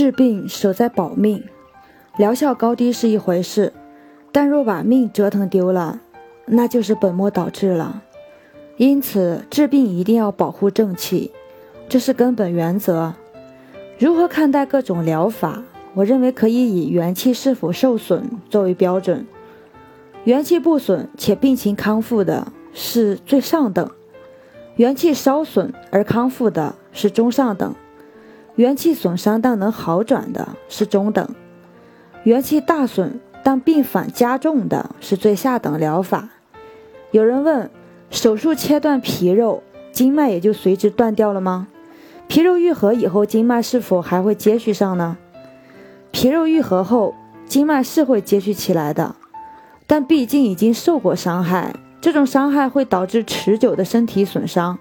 治病舍在保命，疗效高低是一回事，但若把命折腾丢了，那就是本末倒置了。因此，治病一定要保护正气，这是根本原则。如何看待各种疗法？我认为可以以元气是否受损作为标准。元气不损且病情康复的是最上等，元气稍损而康复的是中上等。元气损伤但能好转的是中等，元气大损但病反加重的是最下等疗法。有人问：手术切断皮肉，经脉也就随之断掉了吗？皮肉愈合以后，经脉是否还会接续上呢？皮肉愈合后，经脉是会接续起来的，但毕竟已经受过伤害，这种伤害会导致持久的身体损伤。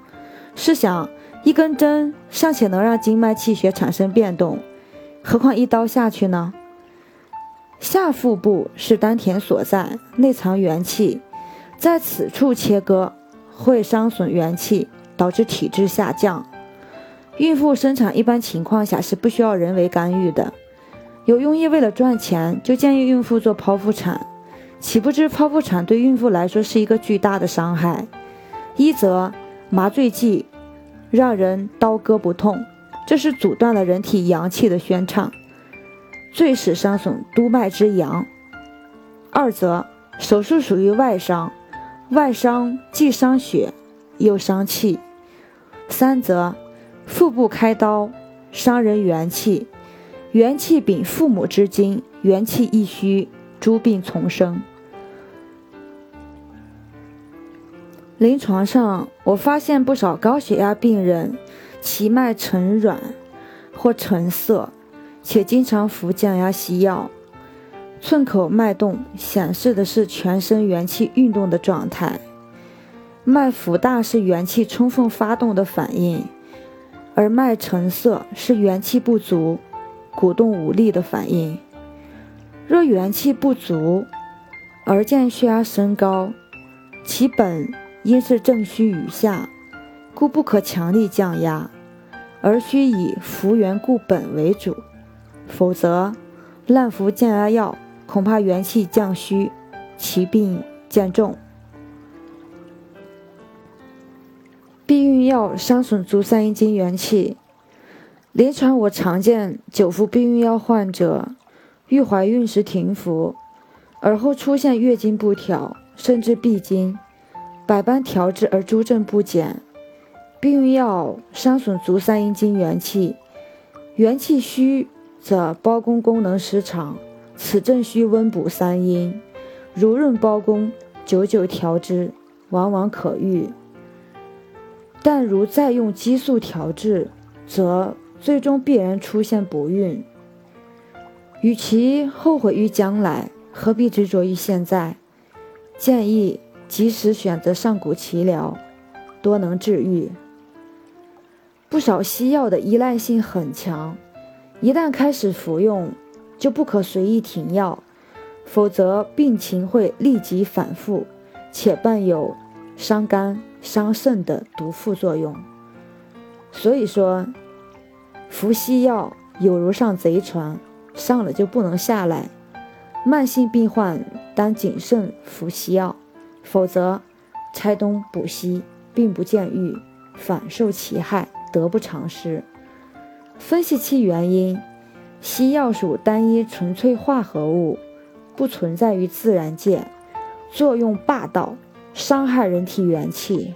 试想。一根针尚且能让经脉气血产生变动，何况一刀下去呢？下腹部是丹田所在，内藏元气，在此处切割会伤损元气，导致体质下降。孕妇生产一般情况下是不需要人为干预的。有庸医为了赚钱，就建议孕妇做剖腹产，岂不知剖腹产对孕妇来说是一个巨大的伤害。一则麻醉剂。让人刀割不痛，这是阻断了人体阳气的宣畅，最是伤损督脉之阳。二则手术属于外伤，外伤既伤血又伤气。三则腹部开刀伤人元气，元气禀父母之精，元气一虚，诸病丛生。临床上，我发现不少高血压病人，其脉沉软或沉涩，且经常服降压西药。寸口脉动显示的是全身元气运动的状态，脉浮大是元气充分发动的反应，而脉沉涩是元气不足、鼓动无力的反应。若元气不足而见血压升高，其本。因是正虚与下，故不可强力降压，而需以服元固本为主。否则，滥服降压药，恐怕元气降虚，其病渐重。避孕药伤损足三阴经元气。临床我常见久服避孕药患者，欲怀孕时停服，而后出现月经不调，甚至闭经。百般调治而诸症不减，避孕药伤损足三阴经元气，元气虚则包宫功能失常，此症需温补三阴，濡润包宫，久久调之，往往可愈。但如再用激素调治，则最终必然出现不孕。与其后悔于将来，何必执着于现在？建议。及时选择上古奇疗，多能治愈。不少西药的依赖性很强，一旦开始服用，就不可随意停药，否则病情会立即反复，且伴有伤肝伤肾的毒副作用。所以说，服西药有如上贼船，上了就不能下来。慢性病患当谨慎服西药。否则，拆东补西，并不见愈，反受其害，得不偿失。分析其原因，西药属单一纯粹化合物，不存在于自然界，作用霸道，伤害人体元气。